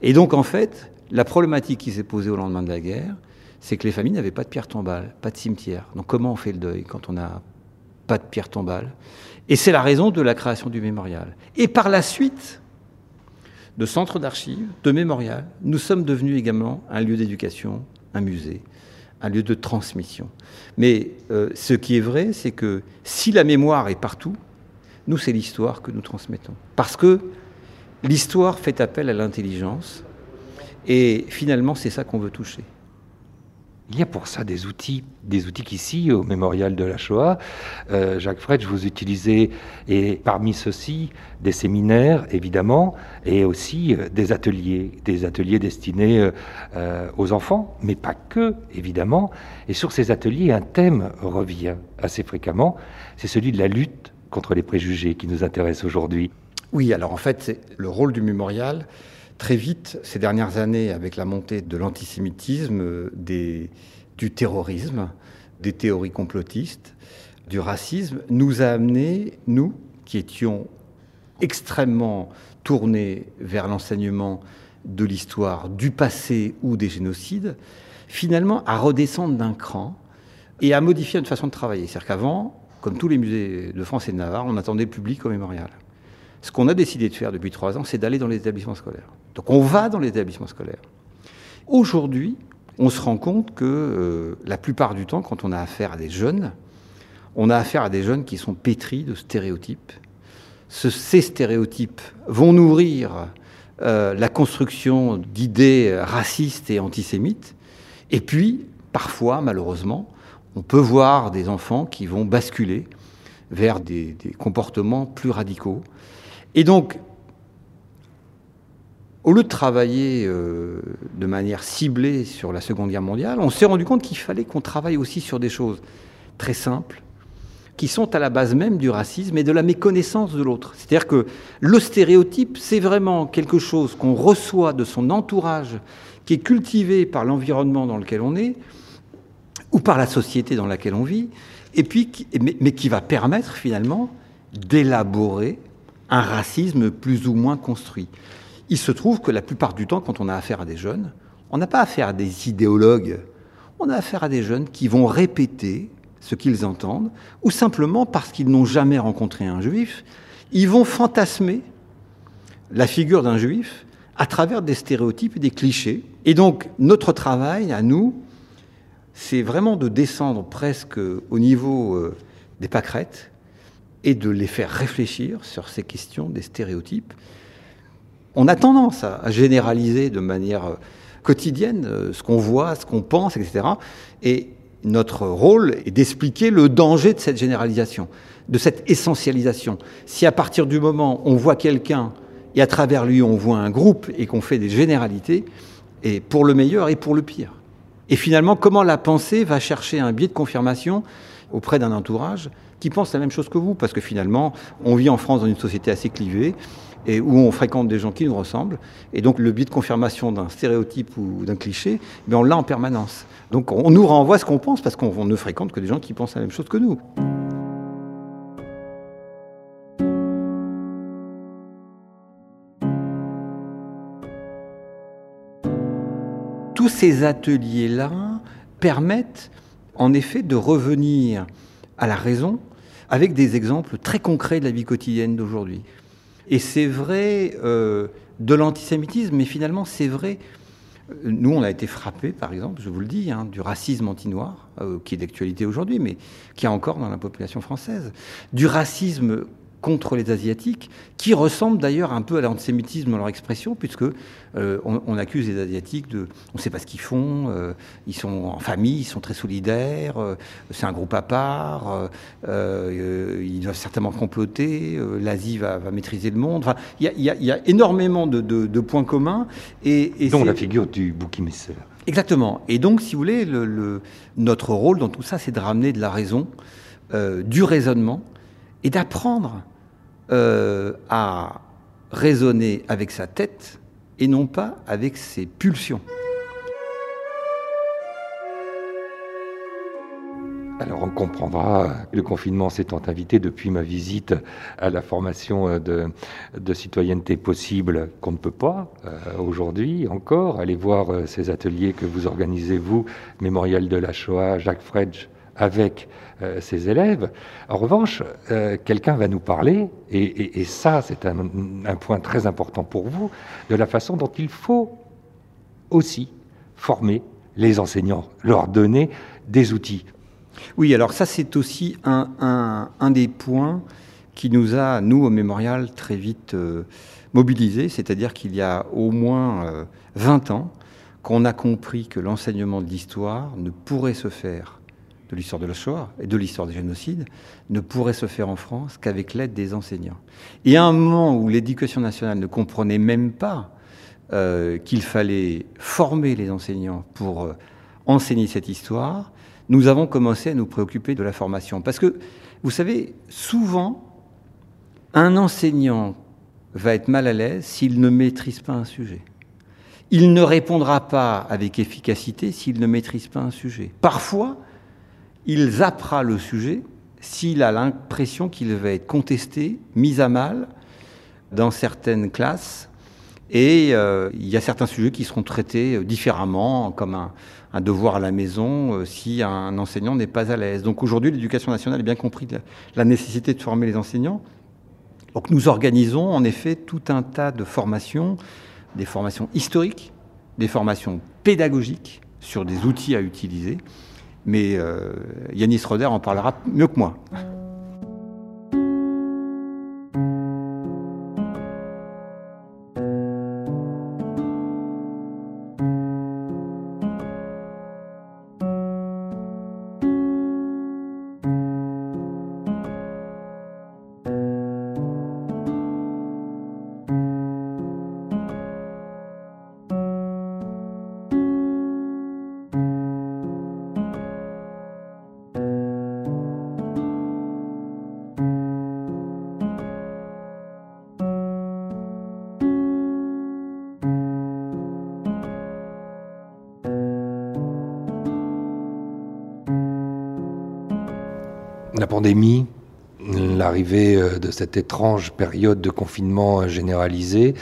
Et donc en fait, La problématique qui s'est posée au lendemain de la guerre, c'est que les familles n'avaient pas de pierre tombale, pas de cimetière. Donc comment on fait le deuil quand on n'a pas de pierre tombale? Et c'est la raison de la création du mémorial. Et par la suite, de centres d'archives, de mémorial, nous sommes devenus également un lieu d'éducation, un musée, un lieu de transmission. Mais euh, ce qui est vrai, c'est que si la mémoire est partout, nous, c'est l'histoire que nous transmettons. Parce que l'histoire fait appel à l'intelligence, et finalement, c'est ça qu'on veut toucher. Il y a pour ça des outils, des outils qu'ici, au mémorial de la Shoah, euh, Jacques Fred, vous utilisez, et parmi ceux-ci, des séminaires, évidemment, et aussi euh, des ateliers, des ateliers destinés euh, aux enfants, mais pas que, évidemment. Et sur ces ateliers, un thème revient assez fréquemment, c'est celui de la lutte contre les préjugés qui nous intéresse aujourd'hui. Oui, alors en fait, c'est le rôle du mémorial, très vite, ces dernières années, avec la montée de l'antisémitisme, du terrorisme, des théories complotistes, du racisme, nous a amené, nous, qui étions extrêmement tournés vers l'enseignement de l'histoire du passé ou des génocides, finalement à redescendre d'un cran et à modifier notre façon de travailler. C'est-à-dire qu'avant, comme tous les musées de France et de Navarre, on attendait public au mémorial. Ce qu'on a décidé de faire depuis trois ans, c'est d'aller dans les établissements scolaires. Donc on va dans les établissements scolaires. Aujourd'hui, on se rend compte que euh, la plupart du temps, quand on a affaire à des jeunes, on a affaire à des jeunes qui sont pétris de stéréotypes. ces stéréotypes vont nourrir euh, la construction d'idées racistes et antisémites. Et puis, parfois, malheureusement, on peut voir des enfants qui vont basculer vers des comportements plus radicaux. Et donc, au lieu de travailler euh, de manière ciblée sur la Seconde Guerre mondiale, on s'est rendu compte qu'il fallait qu'on travaille aussi sur des choses très simples, qui sont à la base même du racisme et de la méconnaissance de l'autre. C'est-à-dire que le stéréotype, c'est vraiment quelque chose qu'on reçoit de son entourage, qui est cultivé par l'environnement dans lequel on est, ou par la société dans laquelle on vit, mais qui va permettre finalement d'élaborer un racisme plus ou moins construit. Il se trouve que la plupart du temps, quand on a affaire à des jeunes, on n'a pas affaire à des idéologues, on a affaire à des jeunes qui vont répéter ce qu'ils entendent, ou simplement parce qu'ils n'ont jamais rencontré un juif, ils vont fantasmer la figure d'un juif à travers des stéréotypes et des clichés. Et donc notre travail à nous, c'est vraiment de descendre presque au niveau euh, des pâquerettes et de les faire réfléchir sur ces questions des stéréotypes. On a tendance à généraliser de manière euh, quotidienne euh, ce qu'on voit, ce qu'on pense, etc. Et notre rôle est d'expliquer le danger de cette généralisation, de cette essentialisation. Si à partir du moment où on voit quelqu'un et à travers lui on voit un groupe et qu'on fait des généralités, et pour le meilleur et pour le pire. Et finalement, comment la pensée va chercher un biais de confirmation auprès d'un entourage qui pensent la même chose que vous, parce que finalement, on vit en France dans une société assez clivée et où on fréquente des gens qui nous ressemblent. Et donc le but de confirmation d'un stéréotype ou d'un cliché, mais on l'a en permanence. Donc on nous renvoie ce qu'on pense parce qu'on ne fréquente que des gens qui pensent la même chose que nous. Tous ces ateliers-là permettent en effet de revenir à la raison avec des exemples très concrets de la vie quotidienne d'aujourd'hui. Et c'est vrai euh, de l'antisémitisme, mais finalement c'est vrai. Nous, on a été frappés, par exemple, je vous le dis, hein, du racisme anti-noir, euh, qui est d'actualité aujourd'hui, mais qui est encore dans la population française, du racisme contre les Asiatiques, qui ressemble d'ailleurs un peu à l'antisémitisme dans leur expression, puisque euh, on, accuse les Asiatiques de, on ne sait pas ce qu'ils font, euh, ils sont en famille, ils sont très solidaires, euh, c'est un groupe à part, ils doivent certainement comploter, l'Asie va, maîtriser le monde. Enfin, il y, a énormément de, points communs. Et, et Dont la figure du bouc émissaire. Exactement. Et donc, si vous voulez, le, notre rôle dans tout ça, c'est de ramener de la raison, du raisonnement, et d'apprendre euh, à raisonner avec sa tête et non pas avec ses pulsions. Alors on comprendra, le confinement s'étant invité depuis ma visite à la formation de, citoyenneté possible qu'on ne peut pas euh, aujourd'hui encore. Aller voir euh, ces ateliers que vous organisez, vous, Mémorial de la Shoah, Jacques Fredge, avec euh, ses élèves. En revanche, quelqu'un va nous parler, et, ça c'est un, un point très important pour vous, de la façon dont il faut aussi former les enseignants, leur donner des outils oui, alors ça c'est aussi un, des points qui nous a, nous au mémorial, très vite euh, mobilisés, c'est-à-dire qu'il y a au moins 20 euh, ans qu'on a compris que l'enseignement de l'histoire ne pourrait se faire, de l'histoire de la Shoah et de l'histoire des génocides, ne pourrait se faire en France qu'avec l'aide des enseignants. Et à un moment où l'éducation nationale ne comprenait même pas euh, qu'il fallait former les enseignants pour enseigner cette histoire, nous avons commencé à nous préoccuper de la formation. Parce que, vous savez, souvent, un enseignant va être mal à l'aise s'il ne maîtrise pas un sujet. Il ne répondra pas avec efficacité s'il ne maîtrise pas un sujet. Parfois, il zappera le sujet s'il a l'impression qu'il va être contesté, mis à mal dans certaines classes. Et euh, il y a certains sujets qui seront traités différemment, comme un, devoir à la maison euh, si un enseignant n'est pas à l'aise. Donc aujourd'hui, l'éducation nationale a bien compris la, nécessité de former les enseignants. Donc nous organisons en effet tout un tas de formations, des formations historiques, des formations pédagogiques sur des outils à utiliser. Mais euh, Yanis Roder en parlera mieux que moi. Pandémie, l'arrivée euh, de cette étrange période de confinement généralisé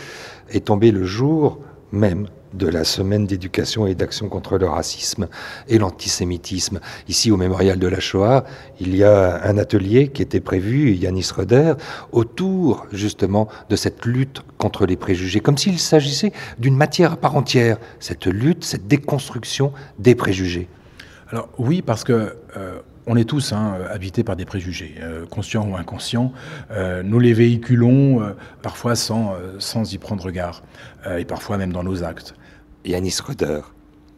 est tombée le jour même de la semaine d'éducation et d'action contre le racisme et l'antisémitisme. Ici, au mémorial de la Shoah, il y a un atelier qui était prévu, Yanis Roder, autour justement de cette lutte contre les préjugés, comme s'il s'agissait d'une matière à part entière, cette lutte, cette déconstruction des préjugés. Alors oui, parce que euh, on est tous hein, habités par des préjugés, euh, conscients ou inconscients. Euh, nous les véhiculons euh, parfois sans, y prendre regard, et parfois même dans nos actes. Yanis Roder,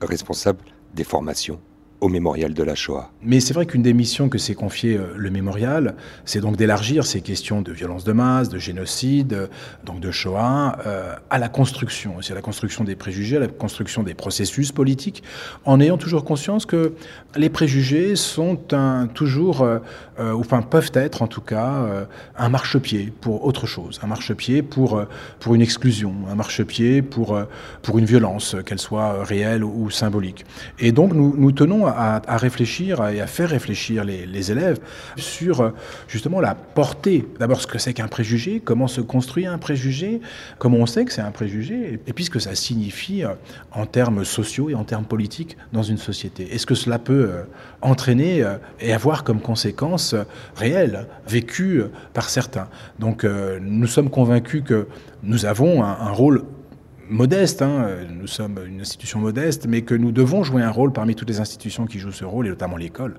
responsable des formations au mémorial de la Shoah. Mais c'est vrai qu'une des missions que s'est confiée euh, le mémorial, c'est donc d'élargir ces questions de violence de masse, de génocide, euh, donc de Shoah, euh, à la construction, c'est à la construction des préjugés, à la construction des processus politiques, en ayant toujours conscience que les préjugés sont un, toujours, ou enfin peuvent être en tout cas, un marchepied pour autre chose, un marchepied pour, pour une exclusion, un marchepied pour, pour une violence, qu'elle soit réelle ou symbolique. Et donc nous, nous tenons à, réfléchir et à faire réfléchir les, élèves sur euh, justement la portée. D'abord, ce que c'est qu'un préjugé, comment se construit un préjugé, comment on sait que c'est un préjugé, et puis ce que ça signifie euh, en termes sociaux et en termes politiques dans une société. Est-ce que cela peut euh, entraîner et avoir comme conséquence réelle, vécue par certains? Donc, nous sommes convaincus que nous avons un, un rôle modeste, hein, nous sommes une institution modeste, mais que nous devons jouer un rôle parmi toutes les institutions qui jouent ce rôle, et notamment l'école,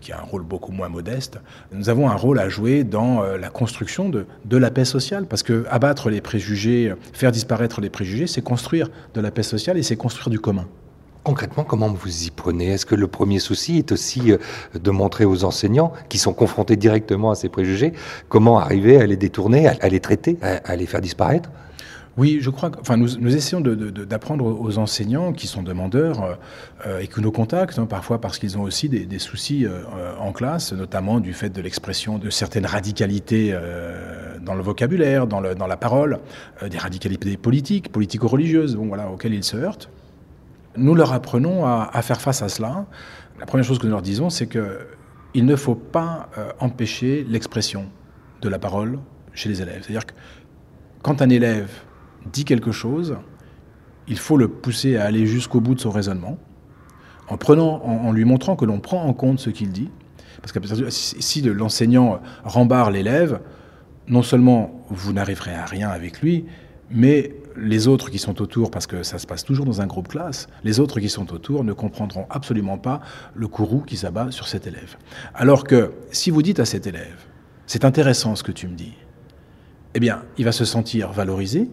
qui a un rôle beaucoup moins modeste. Nous avons un rôle à jouer dans euh, la construction de, de la paix sociale, parce que abattre les préjugés, faire disparaître les préjugés, c'est construire de la paix sociale et c'est construire du commun. Concrètement, comment vous y prenez? Est-ce que le premier souci est aussi euh, de montrer aux enseignants qui sont confrontés directement à ces préjugés comment arriver à les détourner, à les traiter, à les faire disparaître? Oui, je crois que, enfin, nous, essayons d'apprendre aux enseignants qui sont demandeurs euh, euh, et que nous contactent, hein, parfois parce qu'ils ont aussi des, soucis euh, en classe, notamment du fait de l'expression de certaines radicalités dans le vocabulaire, dans, la parole, des radicalités politiques, politico-religieuses, bon, voilà, auxquelles ils se heurtent. Nous leur apprenons à, à, faire face à cela. La première chose que nous leur disons, c'est que il ne faut pas euh, empêcher l'expression de la parole chez les élèves. C'est-à-dire que quand un élève dit quelque chose, il faut le pousser à aller jusqu'au bout de son raisonnement, en, prenant, en, lui montrant que l'on prend en compte ce qu'il dit. Parce que si l'enseignant rembarre l'élève, non seulement vous n'arriverez à rien avec lui, mais les autres qui sont autour, parce que ça se passe toujours dans un groupe classe, les autres qui sont autour ne comprendront absolument pas le courroux qui s'abat sur cet élève. Alors que si vous dites à cet élève, c'est intéressant ce que tu me dis, eh bien, il va se sentir valorisé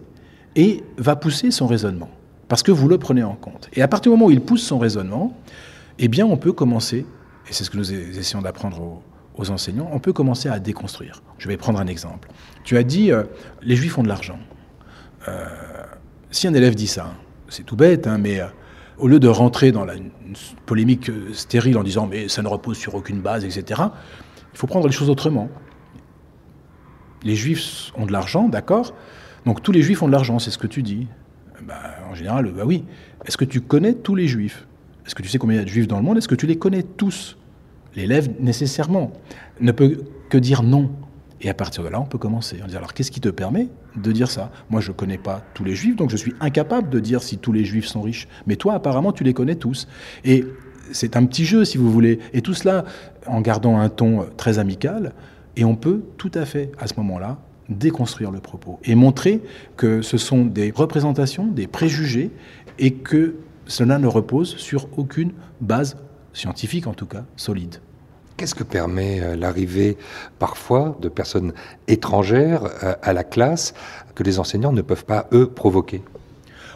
et va pousser son raisonnement, parce que vous le prenez en compte. Et à partir du moment où il pousse son raisonnement, eh bien, on peut commencer, et c'est ce que nous essayons d'apprendre aux, enseignants, on peut commencer à déconstruire. Je vais prendre un exemple. Tu as dit, euh, les juifs ont de l'argent. Euh, si un élève dit ça, c'est tout bête, hein, mais euh, au lieu de rentrer dans la polémique stérile en disant mais ça ne repose sur aucune base, etc., il faut prendre les choses autrement. Les juifs ont de l'argent, d'accord Donc tous les juifs ont de l'argent, c'est ce que tu dis. Bah, en général, bah oui. Est-ce que tu connais tous les juifs? Est-ce que tu sais combien il y a de juifs dans le monde? Est-ce que tu les connais tous? L'élève, nécessairement, ne peut que dire non. Et à partir de là, on peut commencer. On dit alors, qu'est-ce qui te permet de dire ça? Moi, je ne connais pas tous les juifs, donc je suis incapable de dire si tous les juifs sont riches. Mais toi, apparemment, tu les connais tous. Et c'est un petit jeu, si vous voulez. Et tout cela en gardant un ton très amical. Et on peut tout à fait, à ce moment-là, déconstruire le propos et montrer que ce sont des représentations, des préjugés, et que cela ne repose sur aucune base scientifique, en tout cas, solide. Qu'est-ce que permet euh, l'arrivée parfois de personnes étrangères euh, à la classe que les enseignants ne peuvent pas, eux, provoquer?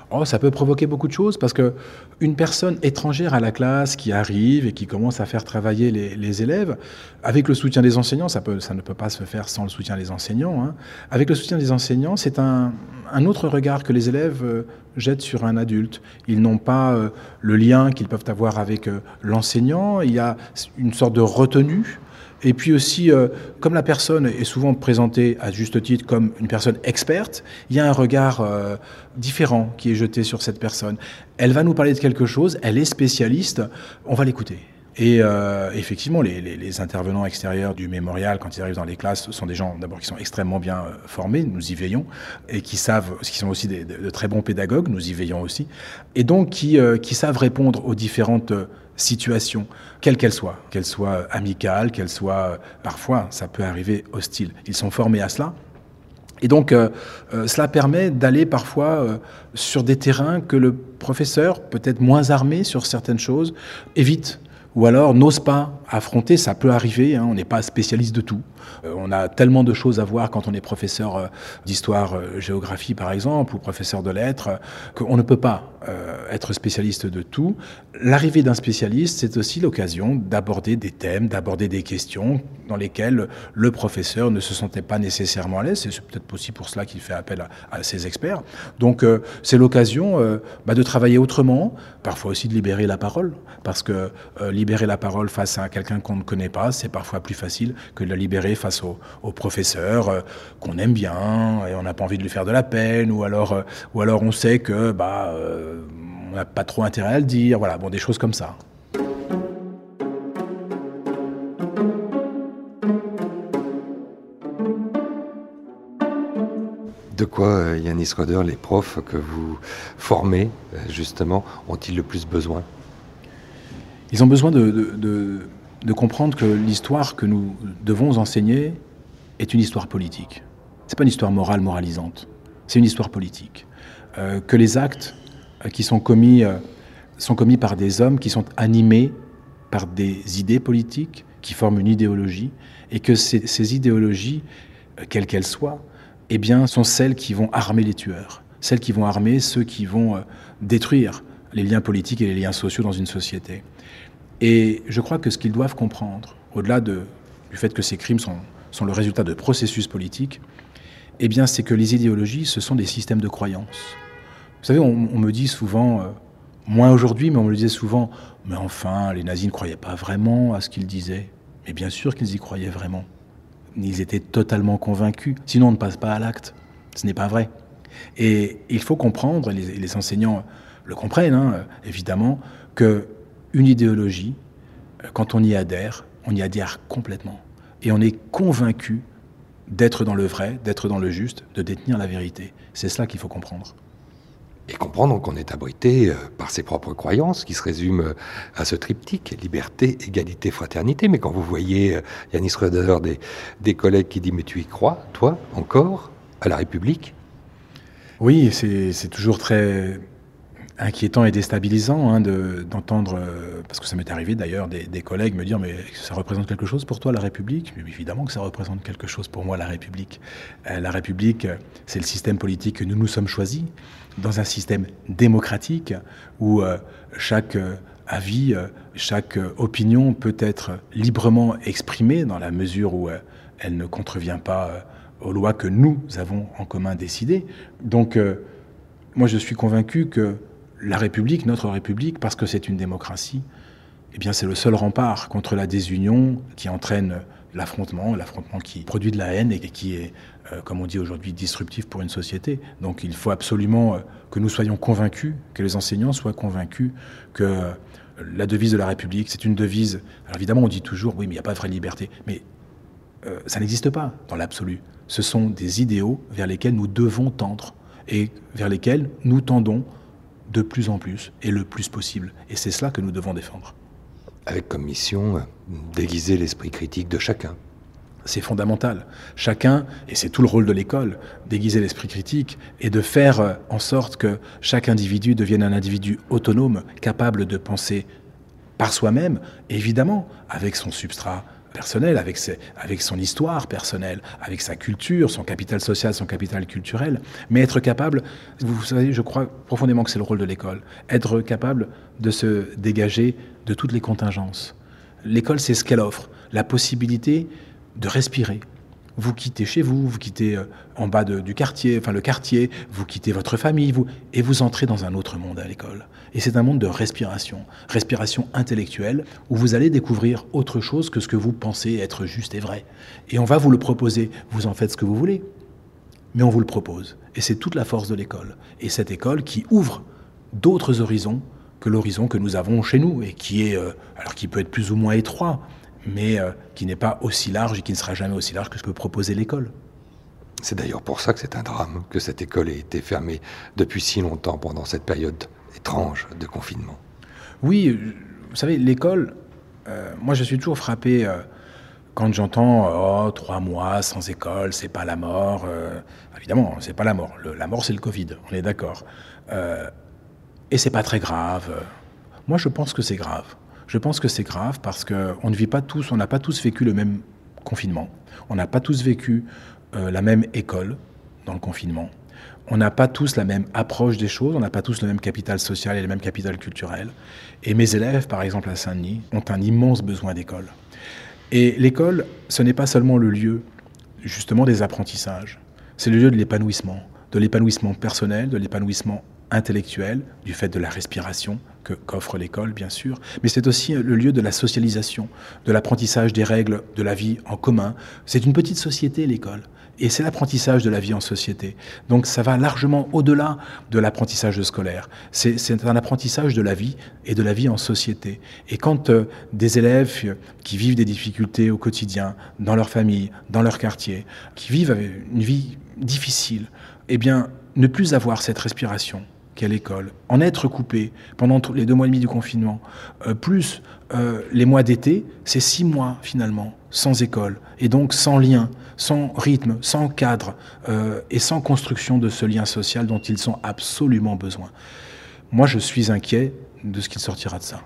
Oh, ça peut provoquer beaucoup de choses parce que une personne étrangère à la classe qui arrive et qui commence à faire travailler les, élèves, avec le soutien des enseignants, ça, peut, ne peut pas se faire sans le soutien des enseignants. Hein. Avec le soutien des enseignants, c'est un, un, autre regard que les élèves euh, jettent sur un adulte. Ils n'ont pas euh, le lien qu'ils peuvent avoir avec euh, l'enseignant. Il y a une sorte de retenue et puis aussi, euh, comme la personne est souvent présentée à juste titre comme une personne experte, il y a un regard euh, différent qui est jeté sur cette personne. Elle va nous parler de quelque chose, elle est spécialiste, on va l'écouter. Et euh, effectivement, les, intervenants extérieurs du mémorial, quand ils arrivent dans les classes, sont des gens d'abord qui sont extrêmement bien formés, nous y veillons, et qui savent, qui sont aussi de, très bons pédagogues, nous y veillons aussi, et donc qui, qui savent répondre aux différentes situation, quelle qu'elle soit, qu'elle soit amicale, qu'elle soit, parfois, ça peut arriver hostile. Ils sont formés à cela. Et donc, euh, euh, cela permet d'aller parfois euh, sur des terrains que le professeur, peut-être moins armé sur certaines choses, évite ou alors n'ose pas affronter. Ça peut arriver, hein, on n'est pas spécialiste de tout. Euh, on a tellement de choses à voir quand on est professeur euh, d'histoire, euh, géographie par exemple, ou professeur de lettres, qu'on ne peut pas être spécialiste de tout. L'arrivée d'un spécialiste, c'est aussi l'occasion d'aborder des thèmes, d'aborder des questions dans lesquelles le professeur ne se sentait pas nécessairement à l'aise. C'est peut-être aussi pour cela qu'il fait appel à, ses experts. Donc c'est l'occasion bah, de travailler autrement, parfois aussi de libérer la parole, parce que libérer la parole face à quelqu'un qu'on ne connaît pas, c'est parfois plus facile que de la libérer face au, professeur euh, qu'on aime bien et on n'a pas envie de lui faire de la peine, ou alors, euh, ou alors on sait que bah, euh, on n'a pas trop intérêt à le dire, voilà, bon, des choses comme ça. De quoi, Yannis Roder, les profs que vous formez, justement, ont-ils le plus besoin? Ils ont besoin de, de comprendre que l'histoire que nous devons enseigner est une histoire politique. C'est pas une histoire morale, moralisante. C'est une histoire politique. Euh, que les actes euh, qui sont commis euh, sont commis par des hommes qui sont animés par des idées politiques, qui forment une idéologie, et que ces, idéologies, quelles qu'elles soient, eh bien, sont celles qui vont armer les tueurs, celles qui vont armer ceux qui vont détruire les liens politiques et les liens sociaux dans une société. Et je crois que ce qu'ils doivent comprendre, au-delà de, du fait que ces crimes sont, sont le résultat de processus politiques, eh bien, c'est que les idéologies, ce sont des systèmes de croyances. Vous savez, on, me dit souvent, euh, moins aujourd'hui, mais on me le disait souvent, mais enfin, les nazis ne croyaient pas vraiment à ce qu'ils disaient. Mais bien sûr qu'ils y croyaient vraiment. Ils étaient totalement convaincus. Sinon, on ne passe pas à l'acte. Ce n'est pas vrai. Et il faut comprendre, et les, enseignants le comprennent, hein, évidemment, que une idéologie, euh, quand on y adhère, on y adhère complètement. Et on est convaincu d'être dans le vrai, d'être dans le juste, de détenir la vérité. C'est cela qu'il faut comprendre. Et comprendre qu'on est abrité euh, par ses propres croyances, qui se résument euh, à ce triptyque, liberté, égalité, fraternité. Mais quand vous voyez Yanis Röder, des, des collègues qui disent Mais tu y crois, toi, encore, à la République? Oui, c'est toujours très inquiétant et déstabilisant hein, d'entendre, euh, parce que ça m'est arrivé d'ailleurs, des, collègues me dire mais ça représente quelque chose pour toi la République? Mais Évidemment que ça représente quelque chose pour moi la République. Euh, la République, c'est le système politique que nous nous sommes choisis, dans un système démocratique où euh, chaque avis, chaque opinion peut être librement exprimée dans la mesure où elle ne contrevient pas aux lois que nous avons en commun décidées. Donc, moi, je suis convaincu que la République, notre République, parce que c'est une démocratie, eh bien c'est le seul rempart contre la désunion qui entraîne l'affrontement, l'affrontement qui produit de la haine et qui est, euh, comme on dit aujourd'hui, disruptif pour une société. Donc il faut absolument euh, que nous soyons convaincus, que les enseignants soient convaincus que euh, la devise de la République, c'est une devise. Alors évidemment, on dit toujours, oui, mais il n'y a pas de vraie liberté. Mais ça n'existe pas dans l'absolu. Ce sont des idéaux vers lesquels nous devons tendre et vers lesquels nous tendons de plus en plus et le plus possible. Et c'est cela que nous devons défendre. Avec comme mission déguiser l'esprit critique de chacun. C'est fondamental. Chacun, et c'est tout le rôle de l'école, déguiser l'esprit critique et de faire en sorte que chaque individu devienne un individu autonome, capable de penser par soi-même, évidemment, avec son substrat personnel, avec, avec son histoire personnelle, avec sa culture, son capital social, son capital culturel, mais être capable, vous savez, je crois profondément que c'est le rôle de l'école, être capable de se dégager de toutes les contingences. L'école, c'est ce qu'elle offre, la possibilité de respirer, vous quittez chez vous, vous quittez euh, en bas du quartier, enfin le quartier, vous quittez votre famille, vous, et vous entrez dans un autre monde à l'école. Et c'est un monde de respiration, respiration intellectuelle, où vous allez découvrir autre chose que ce que vous pensez être juste et vrai. Et on va vous le proposer, vous en faites ce que vous voulez, mais on vous le propose. Et c'est toute la force de l'école. Et cette école qui ouvre d'autres horizons que l'horizon que nous avons chez nous, et qui est, euh, alors qui peut être plus ou moins étroit, mais euh, qui n'est pas aussi large et qui ne sera jamais aussi large que ce que peut proposer l'école. C'est d'ailleurs pour ça que c'est un drame que cette école ait été fermée depuis si longtemps pendant cette période étrange de confinement. Oui, vous savez, l'école, euh, moi je suis toujours frappé euh, quand j'entends oh, trois mois sans école, c'est pas la mort. évidemment, c'est pas la mort. la mort, c'est le Covid, on est d'accord. et c'est pas très grave. Moi, je pense que c'est grave. Je pense que c'est grave parce qu'on ne vit pas tous, on n'a pas tous vécu le même confinement. On n'a pas tous vécu euh, la même école dans le confinement. On n'a pas tous la même approche des choses, on n'a pas tous le même capital social et le même capital culturel. Et mes élèves, par exemple à Saint-Denis, ont un immense besoin d'école. Et l'école, ce n'est pas seulement le lieu justement des apprentissages, c'est le lieu de l'épanouissement, de l'épanouissement personnel, de l'épanouissement intellectuel, du fait de la respiration qu'offre l'école, bien sûr, mais c'est aussi le lieu de la socialisation, de l'apprentissage des règles de la vie en commun. C'est une petite société, l'école. Et c'est l'apprentissage de la vie en société. Donc ça va largement au-delà de l'apprentissage scolaire. C'est un apprentissage de la vie et de la vie en société. Et quand euh, des élèves qui vivent des difficultés au quotidien, dans leur famille, dans leur quartier, qui vivent une vie difficile, eh bien, ne plus avoir cette respiration, qu'à l'école, en être coupé pendant les deux mois et demi du confinement, euh, plus euh, les mois d'été, c'est six mois finalement sans école, et donc sans lien, sans rythme, sans cadre, euh, et sans construction de ce lien social dont ils ont absolument besoin. Moi, je suis inquiet de ce qu'il sortira de ça.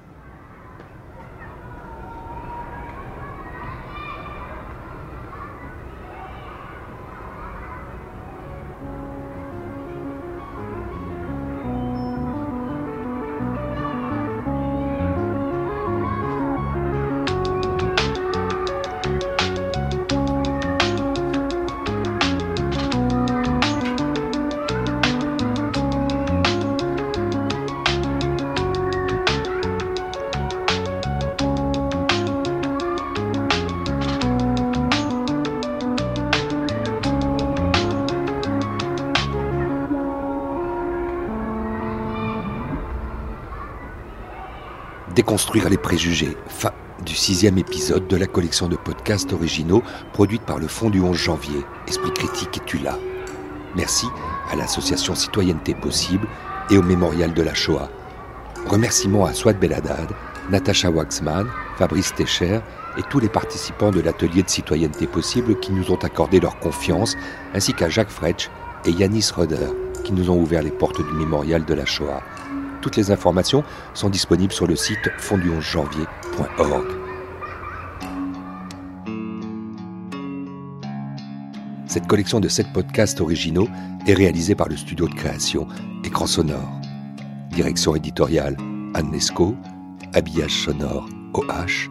Déconstruire les préjugés. du sixième épisode de la collection de podcasts originaux produite par le Fonds du 11 janvier, Esprit critique et tu là. Merci à l'association Citoyenneté Possible et au Mémorial de la Shoah. Remerciements à Swat Beladad, Natacha Waxman, Fabrice Techer et tous les participants de l'atelier de citoyenneté possible qui nous ont accordé leur confiance, ainsi qu'à Jacques Fretsch et Yanis Roder qui nous ont ouvert les portes du mémorial de la Shoah. Toutes les informations sont disponibles sur le site fondu11janvier.org. Cette collection de sept podcasts originaux est réalisée par le studio de création Écran Sonore. Direction éditoriale Anne habillage sonore OH,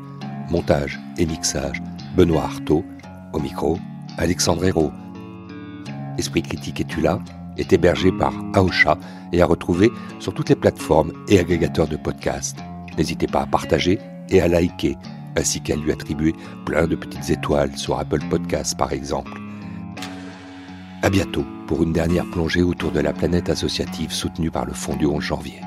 montage et mixage Benoît Artaud, au micro Alexandre Hérault. Esprit critique et tu là? Est hébergé par Aosha et à retrouver sur toutes les plateformes et agrégateurs de podcasts. N'hésitez pas à partager et à liker, ainsi qu'à lui attribuer plein de petites étoiles sur Apple Podcasts par exemple. À bientôt pour une dernière plongée autour de la planète associative soutenue par le Fonds du 11 janvier.